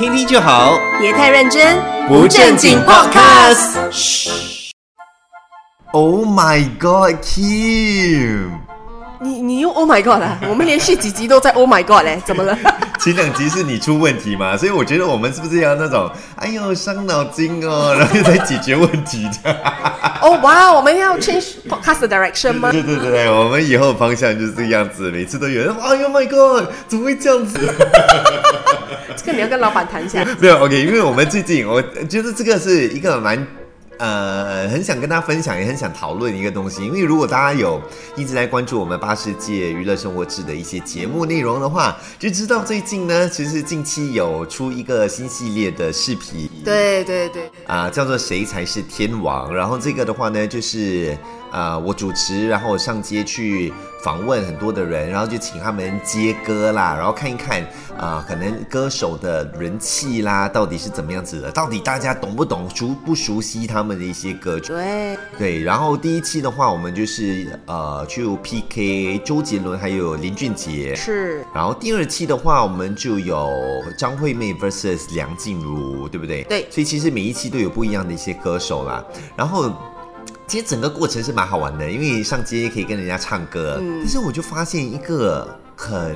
听听就好，别太认真，不正经 Podcast。嘘。Oh my God, Kim！你你用 Oh my God 啦，我们连续几集都在 Oh my God 嘞，怎么了？前两集是你出问题嘛，所以我觉得我们是不是要那种，哎呦伤脑筋哦，然后又在解决问题的。哦哇，我们要 change podcast direction 吗？对对对对，我们以后方向就是这个样子，每次都有人，哎呦 my God，怎么会这样子？这个你要跟老板谈一下。没有 OK，因为我们最近我觉得这个是一个蛮。呃，很想跟大家分享，也很想讨论一个东西。因为如果大家有一直在关注我们八世界娱乐生活志的一些节目内容的话，就知道最近呢，其实近期有出一个新系列的视频。对对对。啊，叫做谁才是天王？然后这个的话呢，就是呃，我主持，然后上街去。访问很多的人，然后就请他们接歌啦，然后看一看啊，可能歌手的人气啦，到底是怎么样子的？到底大家懂不懂、熟不熟悉他们的一些歌曲？对对。然后第一期的话，我们就是呃去 PK 周杰伦还有林俊杰。是。然后第二期的话，我们就有张惠妹 vs 梁静茹，对不对？对。所以其实每一期都有不一样的一些歌手啦。然后。其实整个过程是蛮好玩的，因为上街可以跟人家唱歌。嗯，但是我就发现一个很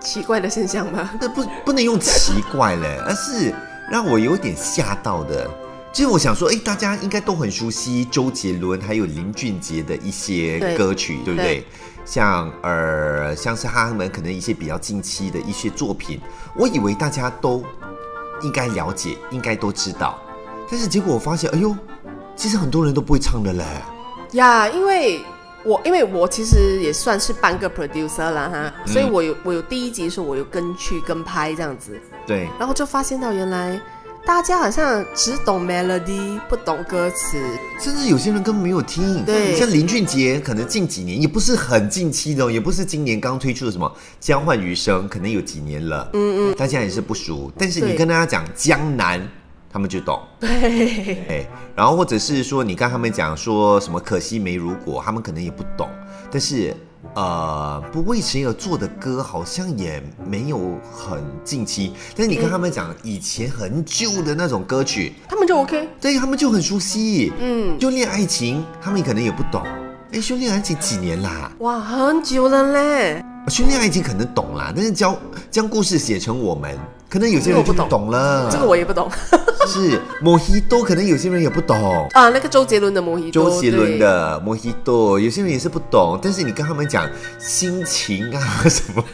奇怪的现象吗？那不不能用奇怪嘞，而是让我有点吓到的。其实我想说，哎，大家应该都很熟悉周杰伦还有林俊杰的一些歌曲，对不对？像呃，像是他们可能一些比较近期的一些作品，我以为大家都应该了解，应该都知道。但是结果我发现，哎呦！其实很多人都不会唱的嘞，呀，因为我因为我其实也算是半个 producer 了哈，所以我有我有第一集的时候我有跟去跟拍这样子，对，然后就发现到原来大家好像只懂 melody 不懂歌词，甚至有些人根本没有听，对，像林俊杰可能近几年也不是很近期的，也不是今年刚推出的什么交换余生，可能有几年了，嗯嗯，大家也是不熟，但是你跟大家讲江南。他们就懂，对，然后或者是说你跟他们讲说什么可惜没如果，他们可能也不懂，但是呃，不为谁而作的歌好像也没有很近期，但是你跟他们讲以前很旧的那种歌曲，他们就 OK，对他们就很熟悉，嗯，就恋爱情，他们可能也不懂，哎，修炼爱情几年啦？哇，很久了嘞，修炼爱情可能懂啦，但是教将故事写成我们。可能有些人就不懂了，这个我也不懂。是摩西多，可能有些人也不懂啊。那个周杰伦的摩西多，周杰伦的摩西多，有些人也是不懂。但是你跟他们讲心情啊 什么，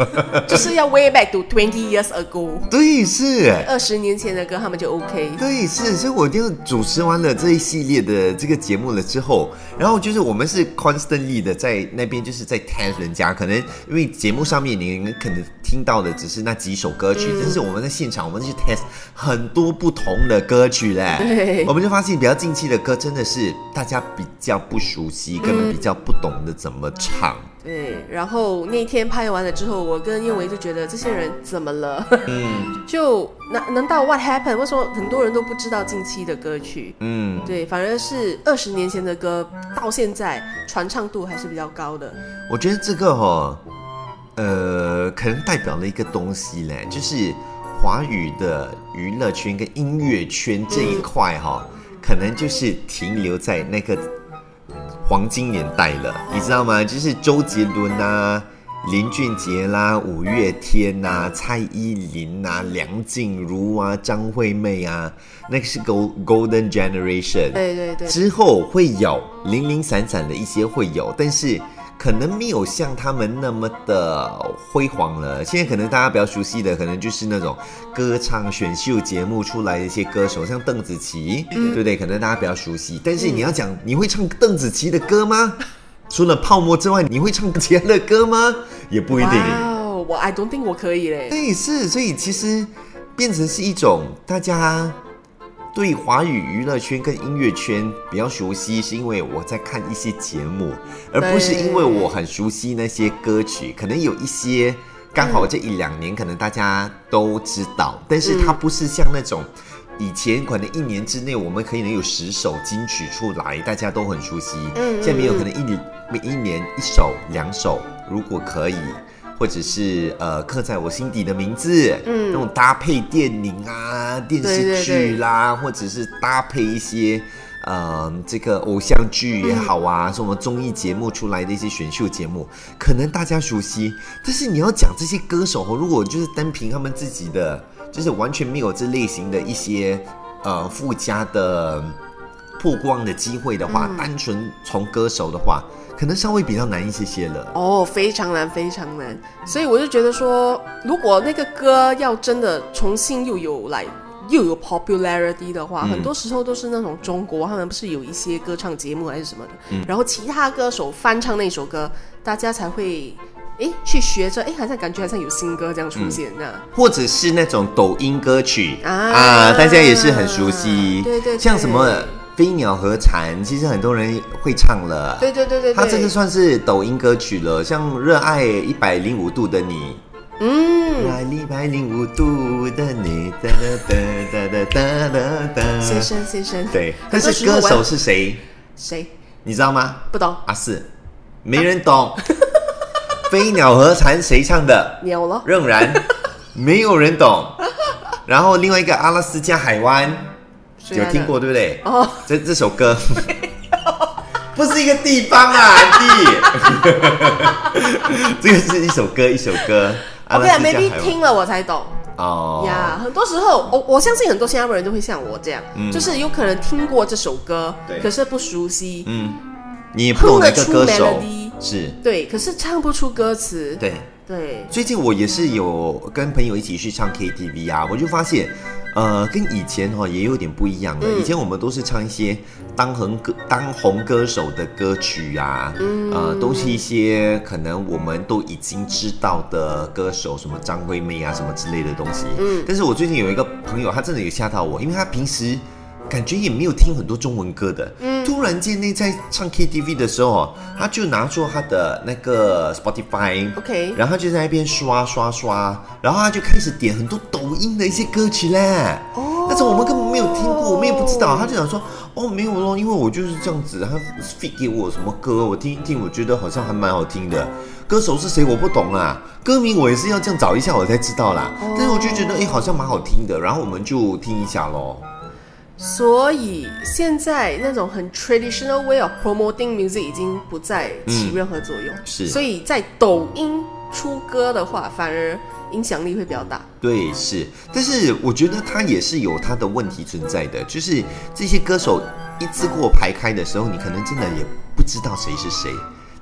就是要 way back to twenty years ago。对，是二十年前的歌，他们就 OK。对，是。所以我就主持完了这一系列的这个节目了之后，然后就是我们是 constantly 的在那边就是在 test 人家，可能因为节目上面你可能听到的只是那几首歌曲，但是我们。在现场，我们去 test 很多不同的歌曲嘞，我们就发现比较近期的歌真的是大家比较不熟悉，根本比较不懂得怎么唱。对，然后那天拍完了之后，我跟叶维就觉得这些人怎么了？嗯，就难难道 what happened？为什么很多人都不知道近期的歌曲？嗯，对，反而是二十年前的歌，到现在传唱度还是比较高的。我觉得这个哈，呃，可能代表了一个东西嘞，就是。华语的娱乐圈跟音乐圈这一块哈，可能就是停留在那个黄金年代了，你知道吗？就是周杰伦啊、林俊杰啦、五月天呐、蔡依林呐、梁静茹啊、张惠妹啊，那个是 Gold Golden Generation。对对对。之后会有零零散散的一些会有，但是。可能没有像他们那么的辉煌了。现在可能大家比较熟悉的，可能就是那种歌唱选秀节目出来的一些歌手，像邓紫棋，对不对？可能大家比较熟悉。但是你要讲你会唱邓紫棋的歌吗？除了泡沫之外，你会唱其他的歌吗？也不一定。哦我 I don't think 我可以嘞。对，是，所以其实变成是一种大家。对华语娱乐圈跟音乐圈比较熟悉，是因为我在看一些节目，而不是因为我很熟悉那些歌曲。可能有一些刚好这一两年，可能大家都知道，但是它不是像那种以前可能一年之内我们可以能有十首金曲出来，大家都很熟悉。嗯，现在没有可能一年每一年一首两首，如果可以。或者是呃刻在我心底的名字，嗯，那种搭配电影啊、电视剧啦，或者是搭配一些呃这个偶像剧也好啊，什么综艺节目出来的一些选秀节目，可能大家熟悉，但是你要讲这些歌手，如果就是单凭他们自己的，就是完全没有这类型的一些呃附加的曝光的机会的话，单纯从歌手的话。可能稍微比较难一些些了。哦，非常难，非常难。所以我就觉得说，如果那个歌要真的重新又有来又有 popularity 的话，很多时候都是那种中国他们不是有一些歌唱节目还是什么的，然后其他歌手翻唱那首歌，大家才会哎去学着，哎好像感觉好像有新歌这样出现那，或者是那种抖音歌曲啊，大家也是很熟悉，对对，像什么。飞鸟和蝉，其实很多人会唱了。对对对对，它这个算是抖音歌曲了，像《热爱一百零五度的你》。嗯。热爱一百零五度的你。哒哒哒哒哒哒哒。先生先生。对，但是歌手是谁？谁？你知道吗？不懂。阿四，没人懂。飞鸟和蝉谁唱的？鸟了。仍然没有人懂。然后另外一个阿拉斯加海湾。有听过对不对？哦，这这首歌不是一个地方啊，弟。这个是一首歌，一首歌。OK，maybe 听了我才懂。哦呀，很多时候我我相信很多新加坡人都会像我这样，就是有可能听过这首歌，可是不熟悉。嗯，你碰得出歌手是，对，可是唱不出歌词。对对。最近我也是有跟朋友一起去唱 KTV 啊，我就发现。呃，跟以前哈也有点不一样了。以前我们都是唱一些当红歌当红歌手的歌曲啊，呃，都是一些可能我们都已经知道的歌手，什么张惠妹啊，什么之类的东西。嗯，但是我最近有一个朋友，他真的有吓到我，因为他平时。感觉也没有听很多中文歌的，嗯，突然间呢，在唱 KTV 的时候，他就拿出他的那个 Spotify，OK，然后就在那边刷刷刷，然后他就开始点很多抖音的一些歌曲嘞，哦，但是我们根本没有听过，我们也不知道，他就想说，哦，没有咯，因为我就是这样子，他 feed 给我什么歌，我听一听，我觉得好像还蛮好听的，歌手是谁我不懂啊，歌名我也是要这样找一下我才知道啦，但是我就觉得哎，好像蛮好听的，然后我们就听一下咯。所以现在那种很 traditional way of promoting music 已经不再起任何作用。是，所以在抖音出歌的话，反而影响力会比较大。对，是。但是我觉得它也是有它的问题存在的，就是这些歌手一次过排开的时候，你可能真的也不知道谁是谁，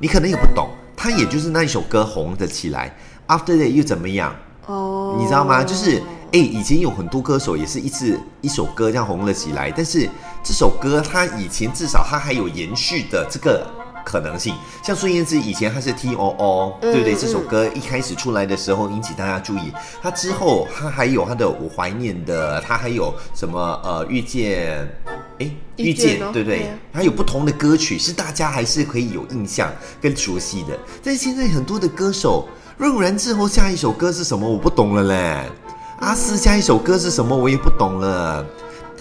你可能也不懂，他也就是那一首歌红的起来，after that 又怎么样？哦，你知道吗？就是。哎，以前有很多歌手也是一次一首歌这样红了起来，但是这首歌它以前至少它还有延续的这个可能性。像孙燕姿以前她是 T O O，对不对？这首歌一开始出来的时候引起大家注意，她之后她还有她的我怀念的，她还有什么呃遇见，哎遇见对不对？还有不同的歌曲是大家还是可以有印象跟熟悉的。但是现在很多的歌手，润然之后下一首歌是什么？我不懂了嘞。阿斯下一首歌是什么？我也不懂了。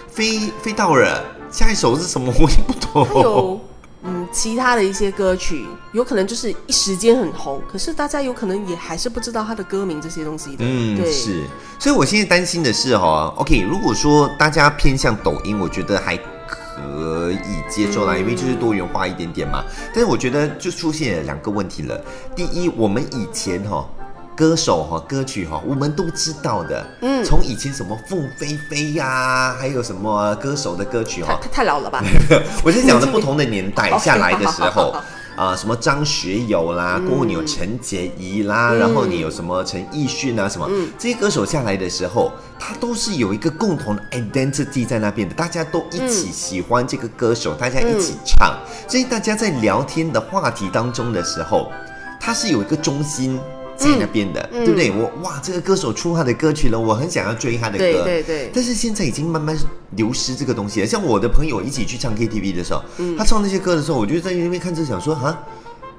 飞飞到了下一首是什么？我也不懂。还有嗯，其他的一些歌曲，有可能就是一时间很红，可是大家有可能也还是不知道他的歌名这些东西的。嗯，对，是。所以我现在担心的是哈，OK，如果说大家偏向抖音，我觉得还可以接受啦，因为就是多元化一点点嘛。但是我觉得就出现两个问题了。第一，我们以前哈。歌手哈，歌曲哈，我们都知道的。嗯，从以前什么凤飞飞呀，还有什么歌手的歌曲哈，太太老了吧？我是讲的不同的年代下来的时候 啊，什么张学友啦，过后你有陈洁仪啦，然后你有什么陈奕迅啊，什么。这些歌手下来的时候，他都是有一个共同的 identity 在那边的，大家都一起喜欢这个歌手，大家一起唱，所以大家在聊天的话题当中的时候，他是有一个中心。在那边的，对不对？我哇，这个歌手出他的歌曲了，我很想要追他的歌。对对对。但是现在已经慢慢流失这个东西了。像我的朋友一起去唱 KTV 的时候，他唱那些歌的时候，我就在那边看着想说啊，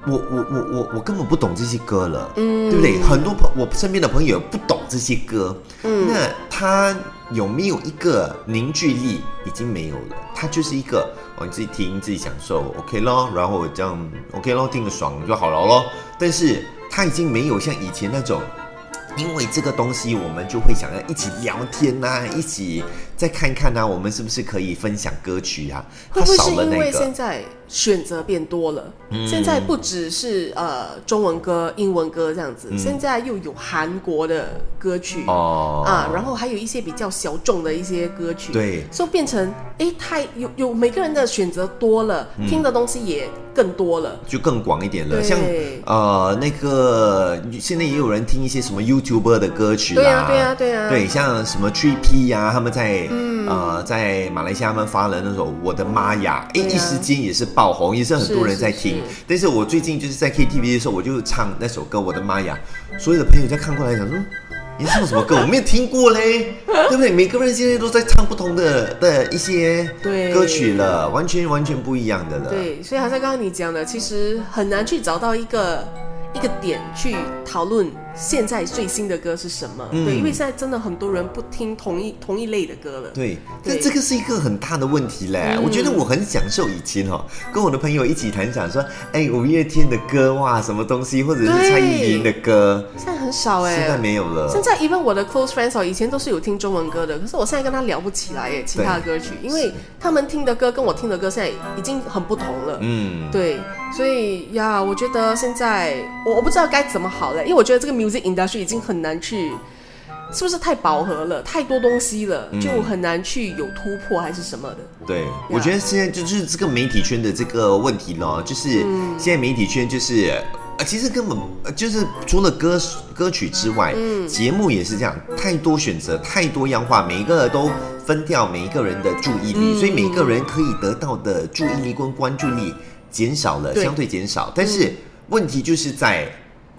我我我我我根本不懂这些歌了，嗯，对不对？很多朋我身边的朋友不懂这些歌，嗯，那他有没有一个凝聚力？已经没有了。他就是一个哦，你自己听自己享受，OK 咯，然后这样 OK 咯，听个爽就好了咯。但是。他已经没有像以前那种。因为这个东西，我们就会想要一起聊天呐，一起再看看呢，我们是不是可以分享歌曲啊？会不会是因为现在选择变多了？现在不只是呃中文歌、英文歌这样子，现在又有韩国的歌曲哦啊，然后还有一些比较小众的一些歌曲，对，所以变成哎，太有有每个人的选择多了，听的东西也更多了，就更广一点了。像呃那个现在也有人听一些什么。YouTuber 的歌曲啦，对啊，对啊，对啊，对，像什么 Tree P 呀，他们在呃在马来西亚他们发了那首《我的妈呀》，哎，一时间也是爆红，也是很多人在听。但是我最近就是在 KTV 的时候，我就唱那首歌《我的妈呀》，所有的朋友在看过来，想说你唱什么歌？我没有听过嘞，对不对？每个人现在都在唱不同的的一些歌曲了，完全完全不一样的了。对，所以好像刚刚你讲的，其实很难去找到一个。一个点去讨论现在最新的歌是什么？对，因为现在真的很多人不听同一同一类的歌了。对，那这个是一个很大的问题嘞。我觉得我很享受以前哦，跟我的朋友一起谈讲说，哎，五月天的歌哇，什么东西，或者是蔡依林的歌，现在很少哎，现在没有了。现在，even 我的 close friends 哦，以前都是有听中文歌的，可是我现在跟他聊不起来哎，其他的歌曲，因为他们听的歌跟我听的歌现在已经很不同了。嗯，对。所以呀，我觉得现在我我不知道该怎么好了，因为我觉得这个 music industry 已经很难去，是不是太饱和了，太多东西了，就很难去有突破还是什么的。对，我觉得现在就是这个媒体圈的这个问题呢，就是现在媒体圈就是呃，其实根本就是除了歌歌曲之外，嗯，节目也是这样，太多选择，太多样化，每一个都分掉每一个人的注意力，所以每一个人可以得到的注意力跟关注力。减少了，相对减少，但是问题就是在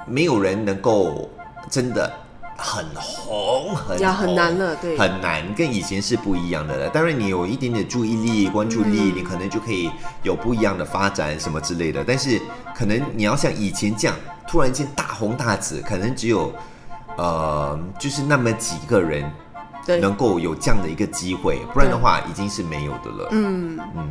没有人能够真的很红，很很难了，对，很难，跟以前是不一样的了。当然，你有一点点注意力、关注力，你可能就可以有不一样的发展什么之类的。但是，可能你要像以前这样突然间大红大紫，可能只有呃，就是那么几个人能够有这样的一个机会，不然的话已经是没有的了。嗯嗯。